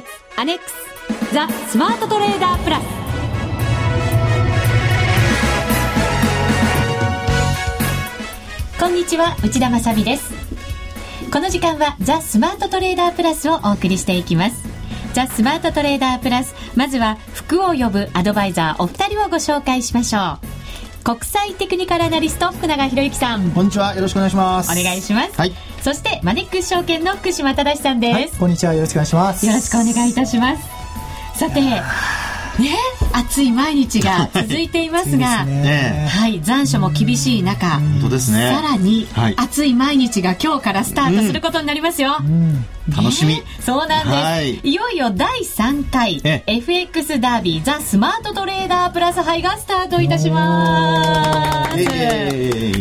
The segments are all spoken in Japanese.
月アネックスザ・スマートトレーダープラスこんにちは内田まさです。この時間はザ・スマートトレーダープラスをお送りしていきます。ザ・スマートトレーダープラスまずは服を呼ぶアドバイザーお二人をご紹介しましょう。国際テクニカルアナリスト福永博之さん。こんにちは。よろしくお願いします。お願いします、はい、そしてマネックス証券の福島正さんです、はい、こんにちは。よろしくお願いします。よろしくお願いいたします。さてね、暑い毎日が 続いていますが、ね、はい残暑も厳しい中、本当ですね。さらに、はい、暑い毎日が今日からスタートすることになりますよ。うん。楽しみ、ね、そうなんです、はい、いよいよ第3回 FX ダービーザ・スマートトレーダープラス杯がスタートいたします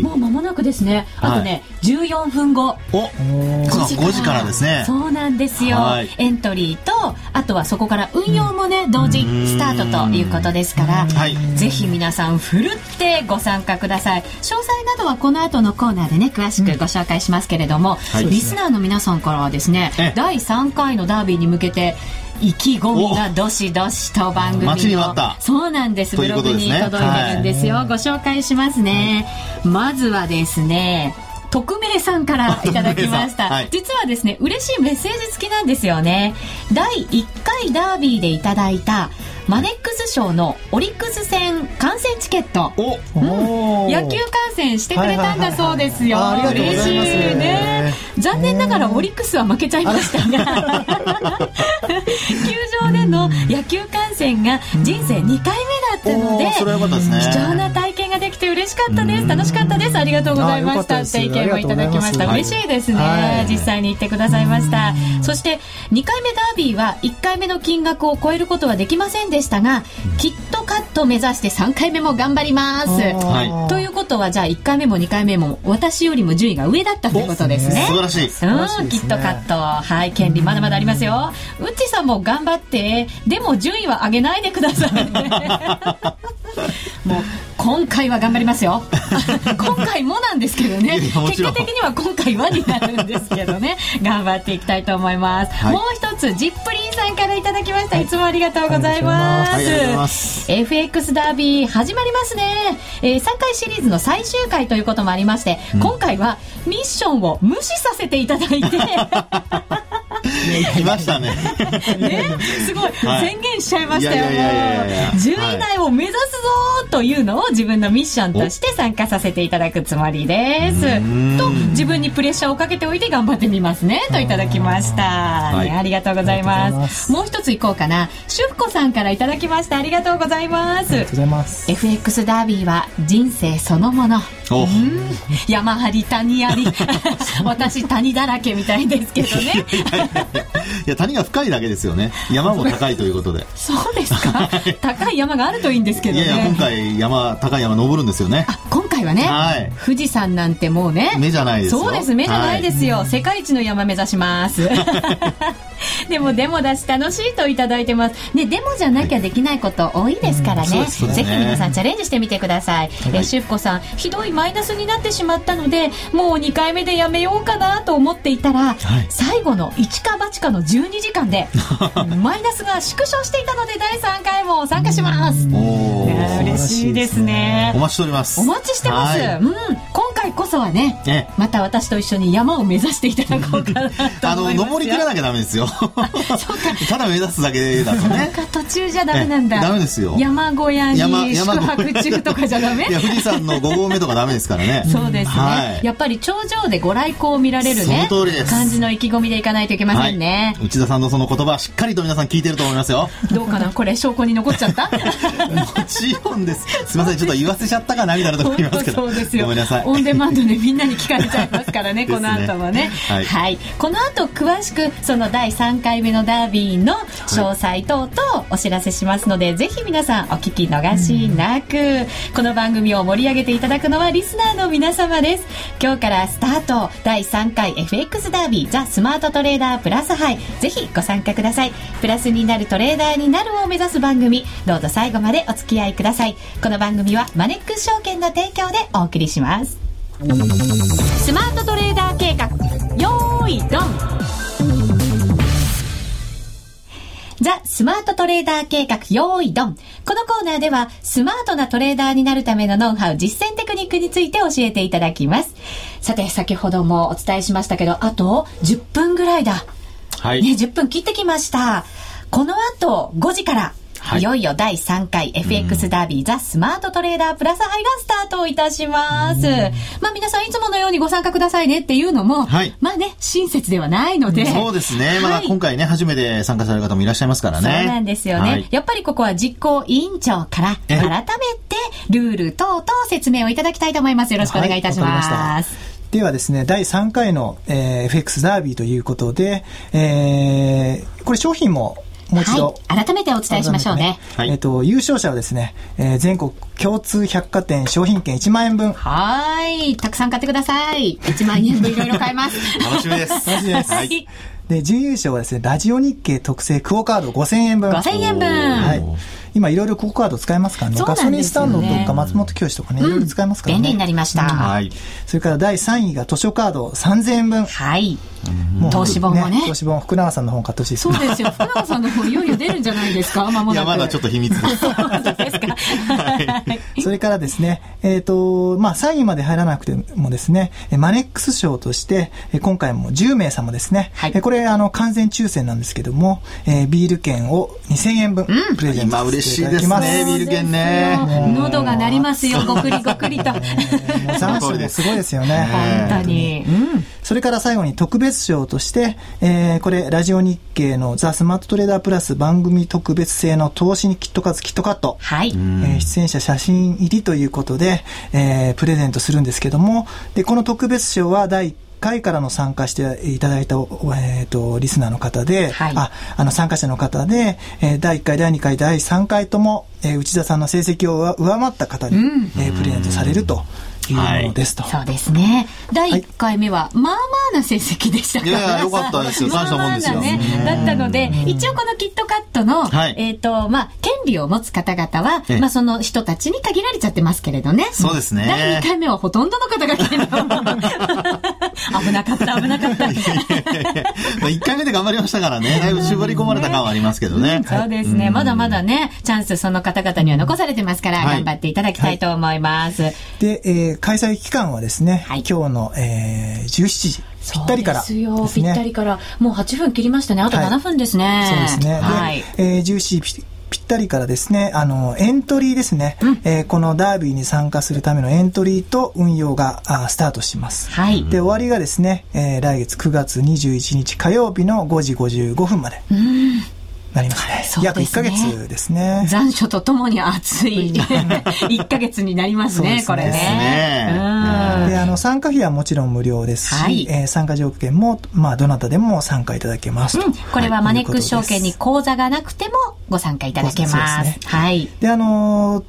もう間もなくですね。あとね、はい、14分後。お5時 ,5 時からですね。そうなんですよ、はい、エントリーとあとはそこから運用もね、同時スタートということですから、はい、ぜひ皆さんふるってご参加ください。詳細などはこの後のコーナーでね詳しくご紹介しますけれども、うん、リスナーの皆さんからはですね第3回のダービーに向けて意気込みがどしどしと番組のそうなんです。ブログに届いてるんですよ、はい、ご紹介しますね、まずはですね匿名さんから いただきました、はい、実はですね嬉しいメッセージ付きなんですよね。第1回ダービーでいただいたマネックス賞のオリックス戦観戦チケット、うん、野球観戦してくれたんだそうですよ、はいはい、嬉しいね。残念ながらオリックスは負けちゃいましたが。球場での野球観戦が人生2回目だったので、貴重な体験ができて嬉しかったです。楽しかったです。ありがとうございました。って意見もいただきました。嬉しいですね、はい、実際に行ってくださいました。そして2回目ダービーは1回目の金額を超えることはできませんでしたが、キットカット目指して3回目も頑張ります、はい、ということはじゃあ1回目も2回目も私よりも順位が上だったということですね。素晴らしい、うん、キットカット。はい権利まだまだありますよ。うっちさんも頑張ってでも順位は上げないでください もう今回は頑張りますよ。今回もなんですけどね。結果的には今回はになるんですけどね。頑張っていきたいと思います、はい、もう一つジップリンさんからいただきました、はい、いつもありがとうございます。ます、はい、FX ダービー始まりますね、えー、3回シリーズの最終回ということもありまして、うん、今回はミッションを無視させていただいて 来ましたね。ね、すごい、はい、宣言しちゃいましたよ。10位以内を目指すぞというのを自分のミッションとして参加させていただくつもりです。と、自分にプレッシャーをかけておいて頑張ってみますね。といただきました。はい、ありがとうございますもう一ついこうかな。しゅふこさんからいただきました。ありがとうございます。ありがとうございます。FX ダービーは人生そのもの。山張り谷あり 私谷だらけみたいですけどね いや谷が深いだけですよね。山も高いということで。そうですか。高い山があるといいんですけどね。いやいや今回山高い山登るんですよね。今回はね、はい、富士山なんてもうね目じゃないですそうです目じゃないですよ、はい、世界一の山目指します。でもデモだし楽しいといただいてます。ねデモじゃなきゃできないこと多いですからね。はい、ぜひ皆さんチャレンジしてみてください、はい、えしゅっこさんひどいマイナスになってしまったのでもう2回目でやめようかなと思っていたら、はい、最後の一か八かの12時間でマイナスが縮小していたので第3回も参加します嬉しいですねお待ちしておりますお待ちしてます、うん回こそはね、ね、また私と一緒に山を目指していただこうかなあの登りきらなきゃダメですよ。ただ目指すだけだとね。途中じゃダメなんだ。ダメですよ。山小屋に宿泊中とかじゃダメ？いや富士山の5合目とかダメですからね。そうですね、はい、やっぱり頂上でご来光を見られるね感じの意気込みでいかないといけませんね、はい、内田さんのその言葉しっかりと皆さん聞いてると思いますよ。どうかな？これ証拠に残っちゃった？もちろんです。すみませんちょっと言わせちゃったかなみたいなところありますけど。そうですよ。ごめんなさいデマンドでみんなに聞かれちゃいますからね この後もね、はい、はい、この後詳しくその第3回目のダービーの詳細等々お知らせしますので、はい、ぜひ皆さんお聞き逃しなく、うん、この番組を盛り上げていただくのはリスナーの皆様です。今日からスタート第3回 FX ダービーザ・スマートトレーダープラス杯ぜひご参加ください。プラスになるトレーダーになるを目指す番組。どうぞ最後までお付き合いください。この番組はマネックス証券の提供でお送りしますスマートトレーダー計画よーいドンザ・スマートトレーダー計画用意ドン。このコーナーでは、スマートなトレーダーになるためのノウハウ、実践テクニックについて教えていただきます。さて、先ほどもお伝えしましたけど、あと10分ぐらいだ。はい。ね、10分切ってきました。この後、5時から、はい、いよいよ第3回 FX ダービー、ザ・スマートトレーダープラスハイがスタートいたします。まあ皆さんいつものようにご参加くださいねっていうのも、はい、まあね、親切ではないので。そうですね。まだ今回ね、初めて参加される方もいらっしゃいますからね。そうなんですよね。はい、やっぱりここは実行委員長から改めてルール等々説明をいただきたいと思います。よろしくお願いいたします。ではですね、第3回の、えー、FX ダービーということで、えー、これ商品ももう一度、はい、改めてお伝えしましょうね。ねえっ、ー、と、優勝者はですね、えー、全国共通百貨店商品券1万円分。はい。たくさん買ってください。1万円分いろいろ買えます。楽しみです。楽しみです。はい。で、準優勝はですね、ラジオ日経特製クオカード5000円分。5000円分。はい。今いろいろクオカード使えますからね。ねガソリンスタンドとか松本教師とかね、いろいろ使えますからね。便利になりました。はい。それから第3位が図書カード3000円分。はい。投資本もね。投資本、福永さんの本買ってほしいですそうですよ。福永さんの本いよいよ出るんじゃないですか、まもなく。いや、まだちょっと秘密です。本当ですか。はい。それからですね、えっ、と、まあ、3位まで入らなくてもですね、マネックス賞として、今回も10名様ですね。はい。これ、あの、完全抽選なんですけども、えー、ビール券を2000円分プレゼントさせていただきます。ね、ビール券ね。喉が鳴りますよ、ごくりごくりと。もう残暑もすごいですよね。本当に。うん。それから最後に特別賞として、えー、これ、ラジオ日経のザ・スマートトレーダープラス番組特別製の投資にキットカツキットカット。はい。えー、出演者写真入りということで、えー、プレゼントするんですけども、で、この特別賞は第1回からの参加していただいた、えーと、リスナーの方で、はい、ああの参加者の方で、えー、第1回第2回第3回とも、えー、内田さんの成績を上回った方に、うん、えー、プレゼントされると。いうものですと、はい、そうですね。第1回目は、まあまあな成績でしたから、いやよかったですよ。大したもんですよ、ね、だったので一応このキットカットの、はい、えっ、ー、とまあ権利を持つ方々は、まあその人たちに限られちゃってますけれどね。そうですね。第2回目はほとんどの方が危なかった危なかった。1回目で頑張りましたからね。だいぶ絞り込まれた感はありますけどね、うん、そうですね、まだまだねチャンスその方々には残されてますから、頑張っていただきたいと思います、で、えー、開催期間はですね、はい、今日の、えー、17時ぴったりからですよ、ぴったりからもう8分切りましたね。あと7分ですね、はい、そうですね。はい、えー、17時ぴったりからですね、あの、エントリーですね、うん、えー、このダービーに参加するためのエントリーと運用があスタートします。はい。で、終わりがですね、えー、来月9月21日火曜日の5時55分まで。うんなりますね。すね約1か月ですね。残暑とともに暑い 1か月になりますね、すねこれね。であの参加費はもちろん無料ですし、はい、えー、参加条件も、まあ、どなたでも参加いただけます、うん、これはマネックス証券に口座がなくてもご参加いただけます。ね、はい。で、あのー、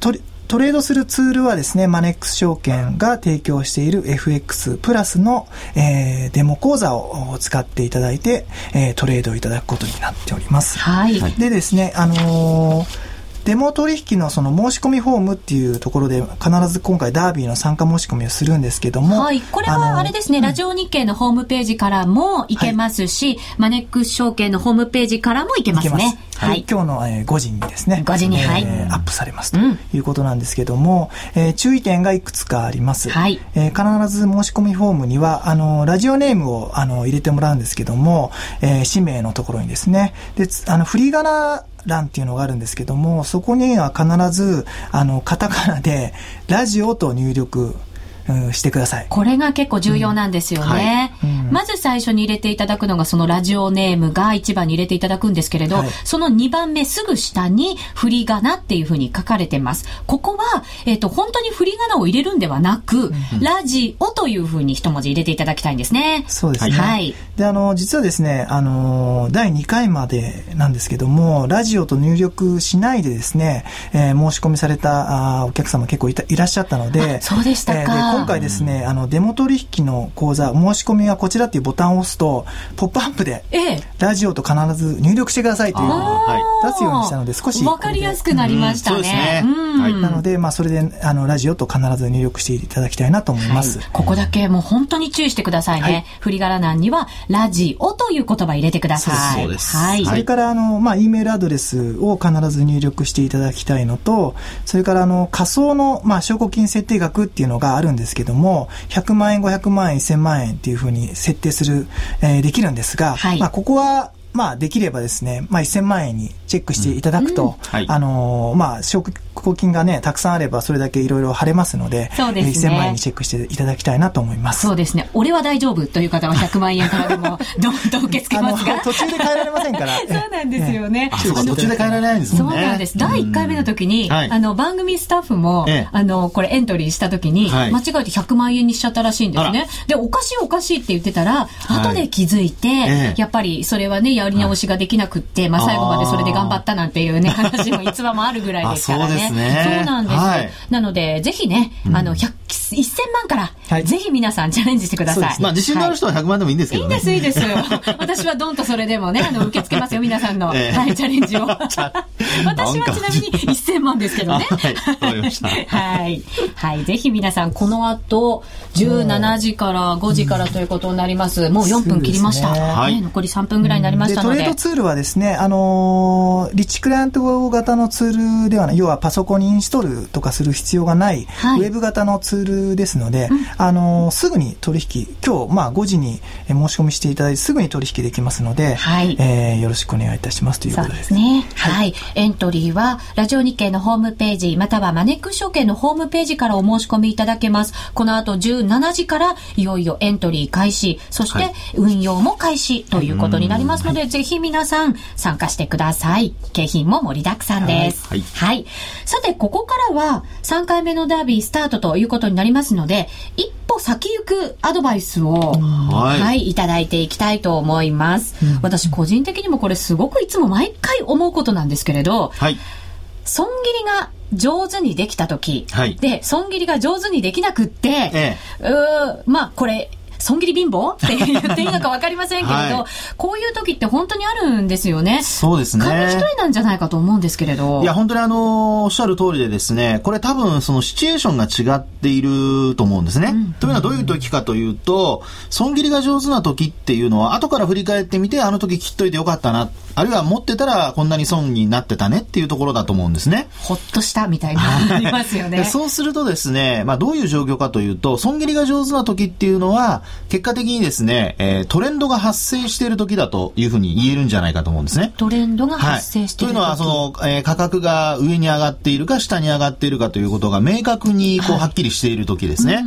とりトレードするツールはですね、マネックス証券が提供している FX プラスの、えー、デモ講座を使っていただいて、えー、トレードをいただくことになっております。はい。でですね、あのーデモ取引のその申し込みフォームっていうところで必ず今回ダービーの参加申し込みをするんですけども。はい。これはあれですね、ラジオ日経のホームページからも行けますし、はい、マネックス証券のホームページからも行けますね。はい、今日の、えー、5時にですね、5時に、えー、はい、アップされますということなんですけども、うん、えー、注意点がいくつかあります。はい、えー、必ず申し込みフォームには、あの、ラジオネームをあの入れてもらうんですけども、えー、氏名のところにですね、で、あの、振り仮名欄っていうのがあるんですけども、そこには必ず、あの、カタカナで、ラジオと入力、してください。これが結構重要なんですよね、うんはいうん、まず最初に入れていただくのがそのラジオネームが1番に入れていただくんですけれど、はい、その2番目すぐ下に振り仮名っていうふうに書かれてます。ここは、えっ、ー、と、本当に振り仮名を入れるんではなく、ラジオというふうに一文字入れていただきたいんですね。そうですね。はい。で、あの、実はですね、あの、第2回までなんですけども、ラジオと入力しないでですね、えー、申し込みされたあお客様結構いたいらっしゃったので、そうでしたか。えー今回ですね、あの、デモ取引の講座、申し込みはこちらっていうボタンを押すと、ポップアップで、ラジオと必ず入力してくださいというふうに出すようにしたので、少し。わかりやすくなりましたね。なので、まあ、それで、あの、ラジオと必ず入力していただきたいなと思います。はい、ここだけもう本当に注意してくださいね。はい、振り仮名欄には、ラジオという言葉入れてください。そうです。はい。それから、あの、まあ、E メールアドレスを必ず入力していただきたいのと、それから、あの、仮想の、まあ、証拠金設定額っていうのがあるんですけども、100万円、500万円、1000万円っていうふうに設定する、えー、できるんですが、はい、まあ、ここは、まあ、できればですね、まあ、1000万円にチェックしていただくと、うん。はい、あのー、まあ、証拠金がね、たくさんあればそれだけいろいろ晴れますので、そうですね。1000万円にチェックしていただきたいなと思います。そうですね。俺は大丈夫という方は100万円からでも、どんどん受け付けますが。途中で変えられませんから。そうなんですよね。途中で変えられないんですね。そうなんです。第1回目の時に、あの、番組スタッフも、あの、これエントリーした時に、間違えて100万円にしちゃったらしいんですね。で、おかしいおかしいって言ってたら、後で気づいて、やっぱりそれはね、やり直しができなくって、まあ最後までそれで頑張ったなんていうね、話も逸話もあるぐらいですからね。そうですね。そうなんです。はい、なので、ぜひね、あの、100、1000万から、はい、ぜひ皆さんチャレンジしてください。まあ自信のある人は100万でもいいんですけどね。いいです、いいです。私はどんとそれでもね、あの、受け付けますよ、皆さんの、えー、はい、チャレンジを。私はちなみに1000万ですけどね。はい、はい。はい。ぜひ皆さん、この後、17時から5時からということになります。もう4分切りました。はい、残り3分ぐらいになりましたので。トレードツールはですね、あのリッチクライアント型のツールではない、要はパソコンにインストールとかする必要がない、はい、ウェブ型のツールですので、うん、あのすぐに取引、今日、まあ、5時に申し込みしていただいて、すぐに取引できますので、はい、えー、よろしくお願いいたしますということです。ね。はい、はい。エントリーは、ラジオ日経のホームページ、またはマネックス証券のホームページからお申し込みいただけます。この後17時から、いよいよエントリー開始、そして運用も開始ということになりますので、ぜひ皆さん参加してください。景品も盛りだくさんです。はい。はい。さて、ここからは3回目のダービースタートということになりますので、一歩先行くアドバイスを、はい、はい、いただいていきたいと思います。うん、私、個人的にもこれすごくいつも毎回思うことなんですけれど、はい。損切りが上手にできた時、はい、で、損切りが上手にできなくって、ええ、うまあ、これ、損切り貧乏？って言っていいのか分かりませんけれど、はい、こういう時って本当にあるんですよね。そうですね。紙一重なんじゃないかと思うんですけれど。いや、本当にあの、おっしゃる通りでですね、これ多分そのシチュエーションが違っていると思うんですね。うん、というのはどういう時かというと、損切りが上手な時っていうのは、後から振り返ってみて、あの時切っといてよかったな、あるいは持ってたらこんなに損になってたねっていうところだと思うんですね。ほっとしたみたいな、ありますよね。そうするとですね、まあどういう状況かというと、損切りが上手な時っていうのは、結果的にですね、えー、トレンドが発生している時だというふうに言えるんじゃないかと思うんですね。トレンドが発生している、はい、というのは、その、えー、価格が上に上がっているか下に上がっているかということが明確にこう、はっきりしている時ですね。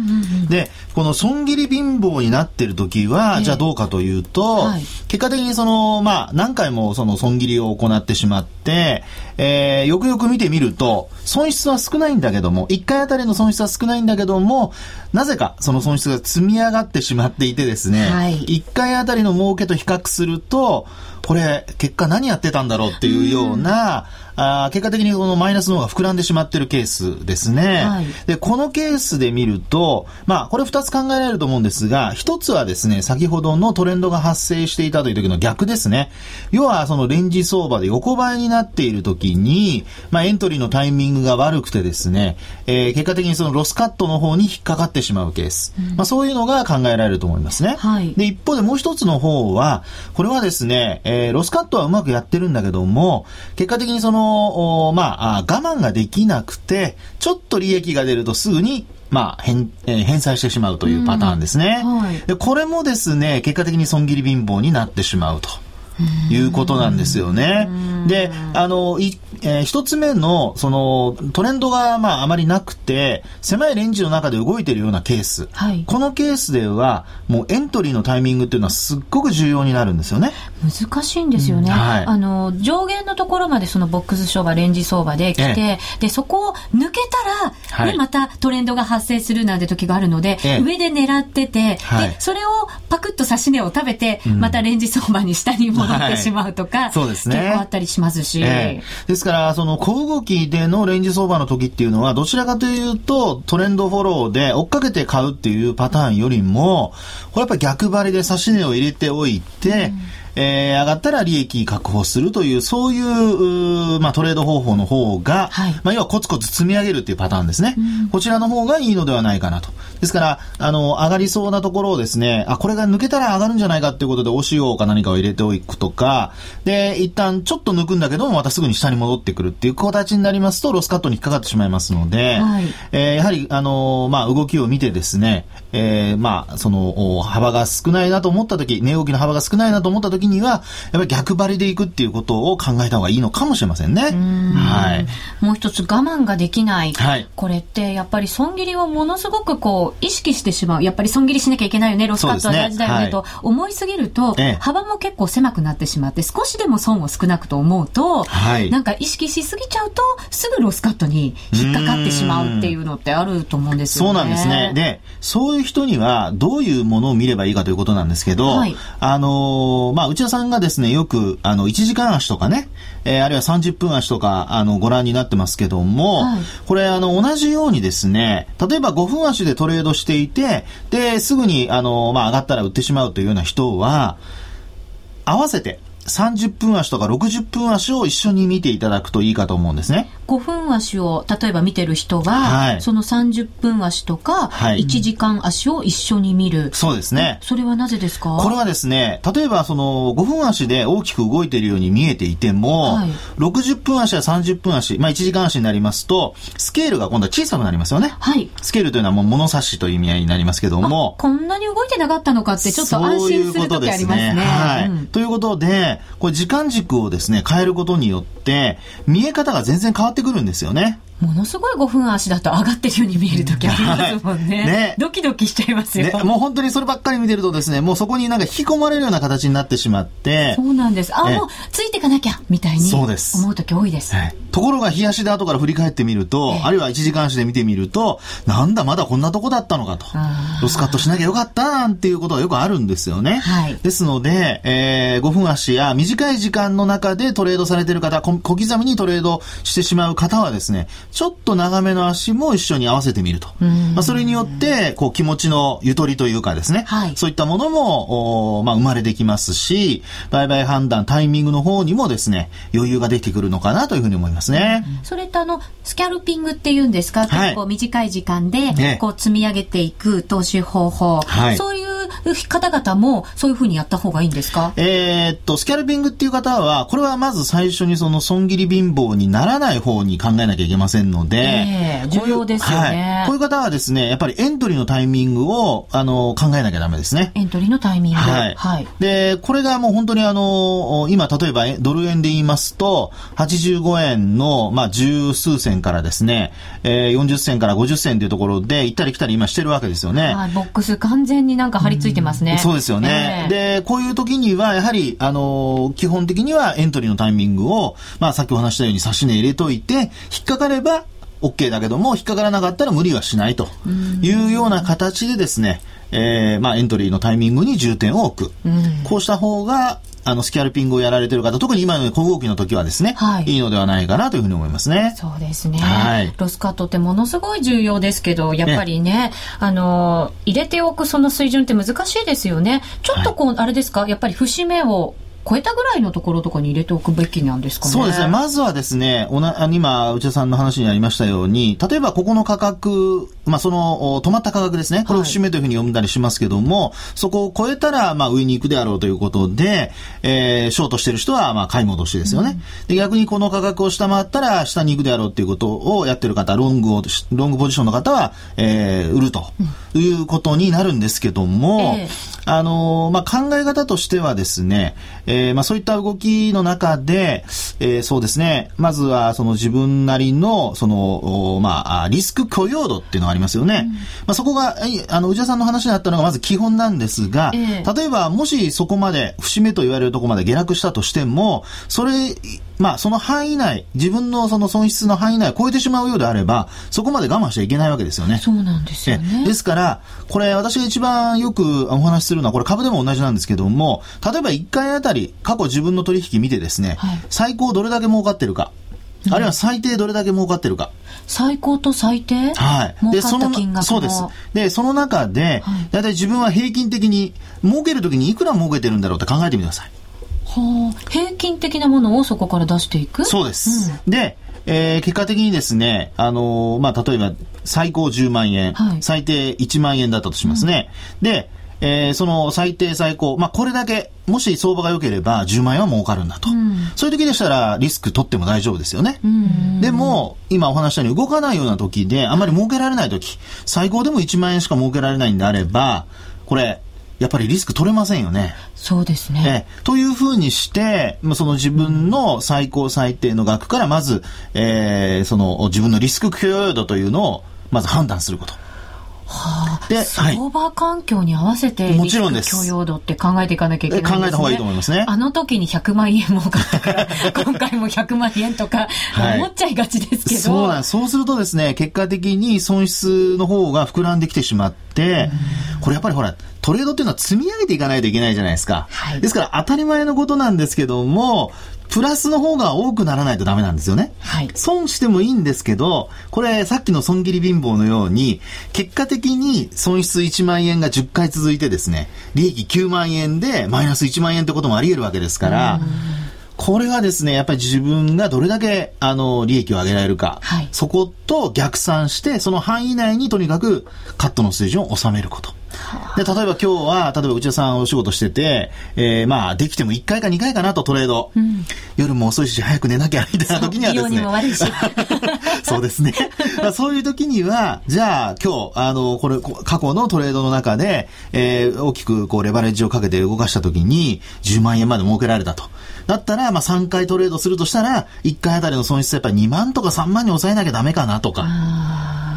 で、この損切り貧乏になっている時は、じゃあどうかというと、はい、結果的にその、まあ、何回もその損切りを行ってしまって、えー、よくよく見てみると、損失は少ないんだけども、1回あたりの損失は少ないんだけども、なぜかその損失が積み上がってしまっていてですね、はい、1回あたりの儲けと比較すると、これ、結果何やってたんだろうっていうような、あ結果的にこのマイナスの方が膨らんでしまってるケースですね。はい、で、このケースで見ると、まあ、これ2つ考えられると思うんですが、1つはですね、先ほどのトレンドが発生していたという時の逆ですね。要は、そのレンジ相場で横ばいになっている時に、まあ、エントリーのタイミングが悪くてですね、えー、結果的にそのロスカットの方に引っかかってしまうケース。うん、まあ、そういうのが考えられると思いますね。はい、で、一方でもう一つの方は、これはですね、えー、ロスカットはうまくやってるんだけども、結果的にそのの、まあ、我慢ができなくて、ちょっと利益が出るとすぐにまあ、返、えー、返済してしまうというパターンですね、はい、で。これもですね、結果的に損切り貧乏になってしまうと。いうことなんですよね。で、あの、い、えー、一つ目の、その、トレンドが、まあ、あまりなくて、狭いレンジの中で動いているようなケース。はい、このケースでは、もうエントリーのタイミングっていうのはすっごく重要になるんですよね。難しいんですよね。うん。はい、あの、上限のところまでそのボックス相場、レンジ相場で来て、ええ、で、そこを抜けたら、ね、はい、またトレンドが発生するなんて時があるので、え、上で狙ってて、で、それをパクッと指値を食べて、うん、またレンジ相場に下に戻戻ってしまうとか、はい、そうですね。結構あったりしますし。えー、ですから、その小動きでのレンジ相場の時っていうのは、どちらかというと、トレンドフォローで追っかけて買うっていうパターンよりも、これやっぱり逆張りで指し値を入れておいて、うんえー、上がったら利益確保するという、そういう、まあ、トレード方法の方が、はい、まあ、要はコツコツ積み上げるっていうパターンですね。うん、こちらの方がいいのではないかなと。ですから、あの、上がりそうなところをですね、あ、これが抜けたら上がるんじゃないかっていうことで、お塩か何かを入れておくとか、で、一旦ちょっと抜くんだけども、またすぐに下に戻ってくるっていう形になりますと、ロスカットに引っかかってしまいますので、はい、えー、やはり、あの、まあ、動きを見てですね、えー、まあ、その、幅が少ないなと思った時、値動きの幅が少ないなと思った時には、やっぱり逆張りでいくっていうことを考えた方がいいのかもしれませんね。はい。もう一つ我慢ができない。はい。これってやっぱり損切りをものすごくこう意識してしまう。やっぱり損切りしなきゃいけないよね。ロスカットは大事だよね、と思いすぎると、ええ、幅も結構狭くなってしまって、少しでも損を少なくと思うと、はい、なんか意識しすぎちゃうと、すぐロスカットに引っかかってしまうっていうのってあると思うんですよね。そうなんですね。で、そういう人にはどういうものを見ればいいかということなんですけど、はい、あのー、まあ、内田さんがですね、よく、あの、1時間足とかね、えー、あるいは30分足とか、あの、ご覧になってますけども、はい、これ、あの、同じようにですね、例えば5分足でトレードしていて、で、すぐに、あの、まあ、上がったら売ってしまうというような人は、合わせて、30分足とか60分足を一緒に見ていただくといいかと思うんですね。5分足を例えば見てる人は、はい、その30分足とか、1時間足を一緒に見る。そうですね。それはなぜですか？これはですね、例えばその5分足で大きく動いているように見えていても、はい、60分足や30分足、まあ1時間足になりますと、スケールが今度は小さくなりますよね。はい。スケールというのはもう物差しという意味合いになりますけども。こんなに動いてなかったのかってちょっと安心する時ありますね。ううすねはい、うん、ということで、これ時間軸をですね、変えることによって、見え方が全然変わってくるんですよね。ものすごい5分足だと上がってるように見える時ありますもんね。は い、ねドキドキしちゃいますよ、ね。もう本当にそればっかり見てるとですね、もうそこになんか引き込まれるような形になってしまって。そうなんです。あ、もうついていかなきゃみたいに思う時多いです。はい、ところが、冷やしで後から振り返ってみると、あるいは1時間足で見てみると、なんだ、まだこんなとこだったのかと。ロスカットしなきゃよかったなんていうことがよくあるんですよね。はい、ですので、えー、5分足や短い時間の中でトレードされてる方、小刻みにトレードしてしまう方はですね、ちょっと長めの足も一緒に合わせてみると。まあ、それによって、こう、気持ちのゆとりというかですね、はい、そういったものも、おまあ、生まれてきますし、売買判断、タイミングの方にもですね、余裕ができてくるのかなというふうに思いますね。それとあの、スキャルピングっていうんですか、結構短い時間で、こう、積み上げていく投資方法、はい、そういう方々もそういうふうにやった方がいいんですか？えー、っと、スキャルピングっていう方は、これはまず最初にその損切り貧乏にならない方に考えなきゃいけませんので、えー、重要ですよね、はい。こういう方はですね、やっぱりエントリーのタイミングを、あの、考えなきゃダメですね。エントリーのタイミング。はい。はい、で、これがもう本当にあの、今、例えばドル円で言いますと、85円の、まあ、十数銭からですね、えー、40銭から50銭というところで、行ったり来たり今してるわけですよね。はい、ボックス完全になんか張り付いてますね。そうですよね。えー、で、こういう時には、やはり、あの、基本的にはエントリーのタイミングを、まあ、さっきお話したように差し値入れといて、引っかかれば OK だけども、引っかからなかったら無理はしないというような形でですね、えー、まあ、エントリーのタイミングに重点を置く。こうした方が、あの、スキャルピングをやられてる方、特に今の小動きの時はですね、はい、いいのではないかなというふうに思いますね。そうですね。はい。ロスカットってものすごい重要ですけど、やっぱりね、ねあの、入れておくその水準って難しいですよね。ちょっとこう、はい、あれですか、やっぱり節目を超えたぐらいのところとかに入れておくべきなんですかね。そうですね。まずはですね、おな今、内田さんの話にありましたように、例えばここの価格、まあその止まった価格ですね。これを節目というふうに読んだりしますけども、はい、そこを超えたら、まあ上に行くであろうということで、えー、ショートしてる人は、まあ買い戻しですよね、うん、で。逆にこの価格を下回ったら下に行くであろうということをやってる方、ロングを、ロングポジションの方は、えー、売るということになるんですけども、えーあのまあ、考え方としてはですね、えー、まあ、そういった動きの中で、えー、そうですね、まずはその自分なりの、その、まあ、リスク許容度っていうのがありますよね。うん、まあ、そこが、あの、内田さんの話にあったのがまず基本なんですが、えー、例えば、もしそこまで、節目と言われるところまで下落したとしても、それまあ、その範囲内、自分のその損失の範囲内を超えてしまうようであれば、そこまで我慢しちゃいけないわけですよね。そうなんですよね。ですから、これ私が一番よくお話しするのは、これ株でも同じなんですけども、例えば1回あたり過去自分の取引見てですね、はい、最高どれだけ儲かってるか、あるいは最低どれだけ儲かってるか。最高と最低？はい。で、その、そうです。で、その中で、はい、だいたい自分は平均的に、儲けるときにいくら儲けてるんだろうって考えてみてください。はあ、平均的なものをそこから出していく？そうです。うん、で、えー、結果的にですね、あのー、まあ、例えば、最高10万円、はい、最低1万円だったとしますね。うん、で、えー、その最低最高、まあ、これだけ、もし相場が良ければ10万円は儲かるんだと、うん、そういう時でしたらリスク取っても大丈夫ですよね。でも、今お話したように動かないような時で、あまり儲けられない時、最高でも1万円しか儲けられないんであれば、これ、やっぱりリスク取れませんよね。そうですね。えというふうにして、その自分の最高最低の額からまず、えー、その自分のリスク許容度というのをまず判断すること。はあ、で、相場環境に合わせてリスク許容度って考えていかなきゃいけない、ね、考えた方がいいと思いますね。あの時に100万円儲かったから、今回も100万円とか思っちゃいがちですけど、そうなんそうするとですね、結果的に損失の方が膨らんできてしまって、これやっぱりほら、トレードっていうのは積み上げていかないといけないじゃないですか。はい、ですから当たり前のことなんですけども、プラスの方が多くならないとダメなんですよね。はい。損してもいいんですけど、これさっきの損切り貧乏のように、結果的に損失1万円が10回続いてですね、利益9万円でマイナス1万円ってこともあり得るわけですから、これはですね、やっぱり自分がどれだけ、あの、利益を上げられるか、はい、そこと逆算して、その範囲内にとにかくカットの水準を収めること。で、例えば今日は、例えば内田さんお仕事してて、えー、まあ、できても1回か2回かなとトレード。うん、夜も遅いし、早く寝なきゃ、みたいな時にはですね。そうですね。まあ、そういう時には、じゃあ今日、あの、これ、過去のトレードの中で、えー、大きくこう、レバレッジをかけて動かした時に、10万円まで儲けられたと。だったら、まあ、3回トレードするとしたら、1回あたりの損失やっぱり2万とか3万に抑えなきゃダメかなとか。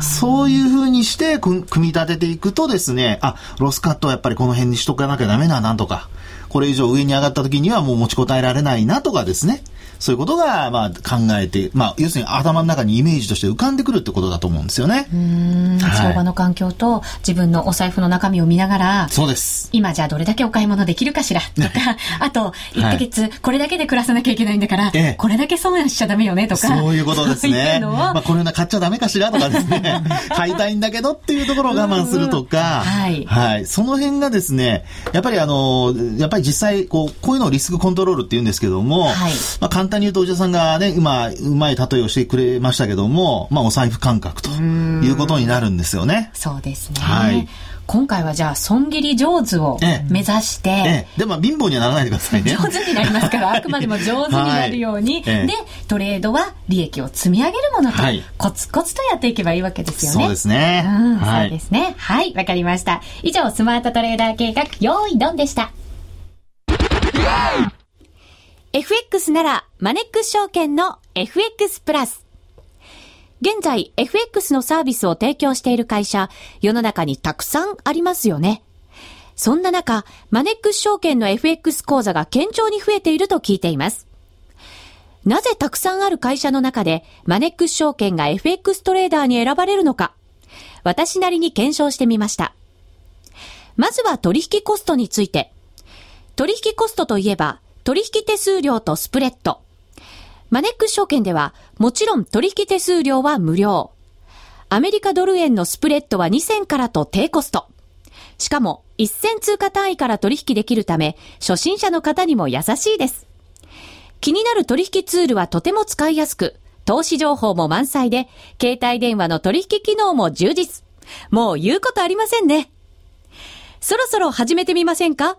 そういうふうにして組み立てていくとですね、あ、ロスカットはやっぱりこの辺にしとかなきゃダメだなとか、これ以上上に上がった時にはもう持ちこたえられないなとかですね。そういうことが、まあ、考えて、まあ、要するに頭の中にイメージとして浮かんでくるってことだと思うんですよね。うん、はい、相場の環境と自分のお財布の中身を見ながら、そうです。今じゃあどれだけお買い物できるかしらとか、あと、1ヶ月これだけで暮らさなきゃいけないんだから、はい、これだけ損しちゃダメよねとか。そういうことですね。ううまあ、これな買っちゃダメかしらとかですね。買いたいんだけどっていうところを我慢するとか、はい。はい。その辺がですね、やっぱりあの、やっぱり実際、こう、こういうのをリスクコントロールって言うんですけども、はい。まあ、簡単に言うと、おじさんがね、今、うまい例えをしてくれましたけども、まあ、お財布感覚ということになるんですよね。そうですね。はい。今回はじゃあ、損切り上手を目指して、えええ、でも貧乏にはならないでくださいね。上手になりますから、あくまでも上手になるように、はい、で、トレードは利益を積み上げるものと、はい、コツコツとやっていけばいいわけですよね。そうですね。うん、はい、そうですね。はい、わかりました。以上、スマートトレーダー計画、用意ドンでした。FX なら、マネックス証券の FX プラス。現在、FX のサービスを提供している会社、世の中にたくさんありますよね。そんな中、マネックス証券の FX 講座が堅調に増えていると聞いています。なぜたくさんある会社の中で、マネックス証券が FX トレーダーに選ばれるのか、私なりに検証してみました。まずは取引コストについて。取引コストといえば、取引手数料とスプレッド。マネックス証券では、もちろん取引手数料は無料。アメリカドル円のスプレッドは2000からと低コスト。しかも、1000通貨単位から取引できるため、初心者の方にも優しいです。気になる取引ツールはとても使いやすく、投資情報も満載で、携帯電話の取引機能も充実。もう言うことありませんね。そろそろ始めてみませんか？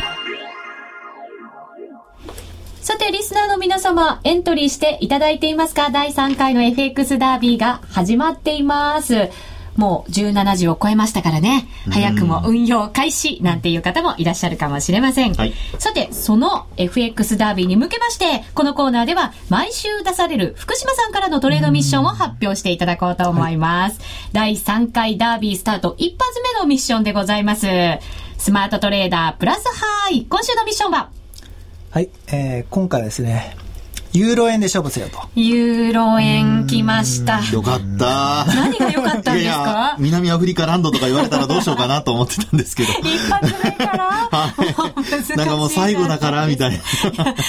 さて、リスナーの皆様、エントリーしていただいていますか？第3回の FX ダービーが始まっています。もう17時を超えましたからね、早くも運用開始なんていう方もいらっしゃるかもしれません。はい、さて、その FX ダービーに向けまして、このコーナーでは毎週出される福島さんからのトレードミッションを発表していただこうと思います。はい、第3回ダービースタート一発目のミッションでございます。スマートトレーダープラスハイ今週のミッションははい、えー、今回はですね、ユーロ円で勝負せよと。ユーロ円来ました。よかった。何が良かったんですか？南アフリカランドとか言われたらどうしようかなと思ってたんですけど。一発目から、はい、なんかもう最後だからみたいな。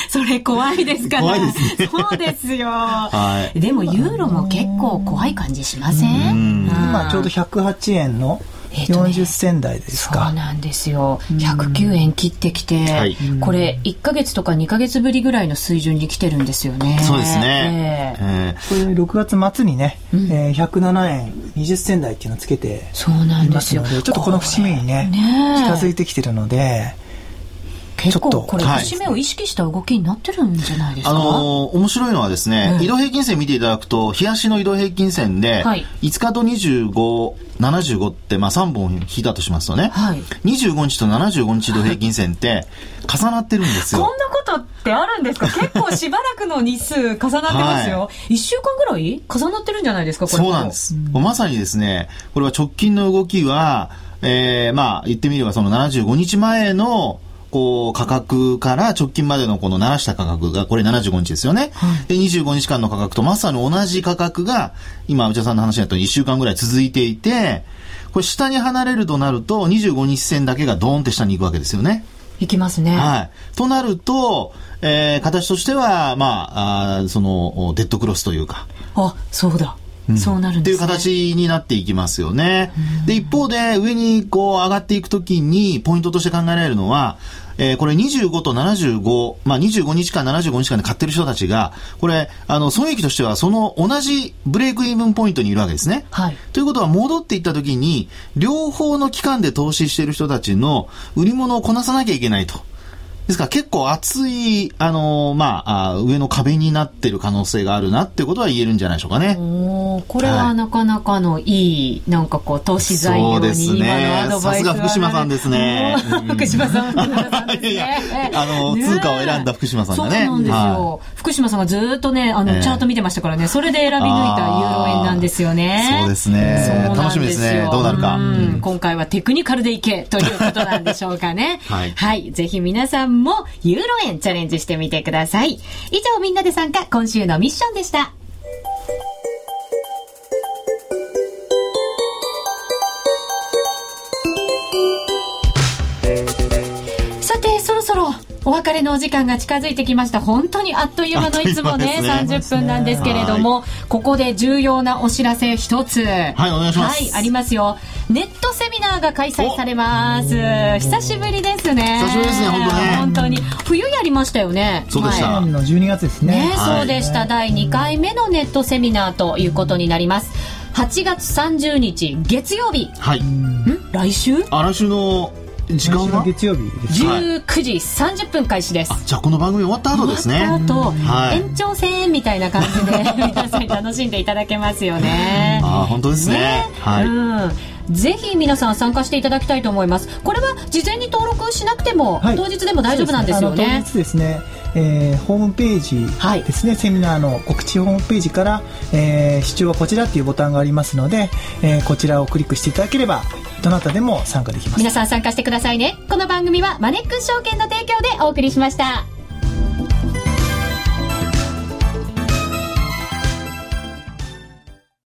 それ怖いですか？ら。怖いですね。そうですよ。はい。でもユーロも結構怖い感じしません？今ちょうど108円のえーね、40銭台ですか。そうなんですよ。109円切ってきて、はい、これ1か月とか2か月ぶりぐらいの水準に来てるんですよね。そうですね、えー、これ6月末にね、うん、えー、107円20銭台っていうのをつけてそうなんですよ。ちょっとこの節目にね近づいてきてるので結構これ節目を意識した動きになってるんじゃないですか、あのー、面白いのはですね、うん、移動平均線見ていただくと日足の移動平均線で、はい、5日と2575ってまあ3本引いたとしますとね、はい、25日と75日移動平均線って重なってるんですよ。こんなことってあるんですか？結構しばらくの日数重なってますよ、はい、1週間ぐらい？重なってるんじゃないですか？これそうなんです、うん、まさにですねこれは直近の動きはえー、まあ言ってみればその75日前のこう、価格から直近までのこの鳴らした価格が、これ75日ですよね。はい、で、25日間の価格とまさに同じ価格が、今、内田さんの話になった1週間ぐらい続いていて、これ下に離れるとなると、25日線だけがドーンって下に行くわけですよね。行きますね。はい。となると、えー、形としては、まあ、あその、デッドクロスというか。あ、そうだ。うん、そうなるんです、ね、っていう形になっていきますよね。で、一方で上にこう上がっていくときにポイントとして考えられるのは、えー、これ25と75、まあ、25日間、75日間で買ってる人たちが、これ、あの、損益としてはその同じブレイクイーブンポイントにいるわけですね。はい。ということは戻っていったときに、両方の期間で投資している人たちの売り物をこなさなきゃいけないと。ですから結構厚い、あのー、まあ、上の壁になってる可能性があるなってことは言えるんじゃないでしょうかね。おこれはなかなかのいい、なんかこう、投資材料に今のアドバイス、さすが福島さんですね。福島さん、いやあの、通貨を選んだ福島さんがね。そうなんですよ。はい、福島さんがずっとね、あの、チャート見てましたからね、それで選び抜いたユーロ円なんですよね。そうですね。楽しみですね。どうなるか。今回はテクニカルでいけということなんでしょうかね。はい。はい。ぜひ皆さんもユーロ円チャレンジしてみてください。以上みんなで参加今週のミッションでした。お別れのお時間が近づいてきました。本当にあっという間のいつもね、ね30分なんですけれども、ここで重要なお知らせ一つ。はい、お願いします。はい、ありますよ。ネットセミナーが開催されます。久しぶりですね。久しぶりですね、本当ね。本当に。冬やりましたよね。そうでした。はい、の12月ですね。ね、そうでした。第2回目のネットセミナーということになります。8月30日月曜日。はい。ん来週？あ、来週の時間は？月曜日です。19時30分開始です、じゃあこの番組終わった後ですね。終わった後、延長戦みたいな感じで 皆さんに楽しんでいただけますよね。あ本当ですね、ね、はい、うんぜひ皆さん参加していただきたいと思います。これは事前に登録しなくても、はい、当日でも大丈夫なんですよね。当日ですね、えー、ホームページですね、はい、セミナーの告知ホームページから、えー、視聴はこちらっていうボタンがありますので、えー、こちらをクリックしていただければどなたでも参加できます。皆さん参加してくださいね。この番組はマネックス証券の提供でお送りしました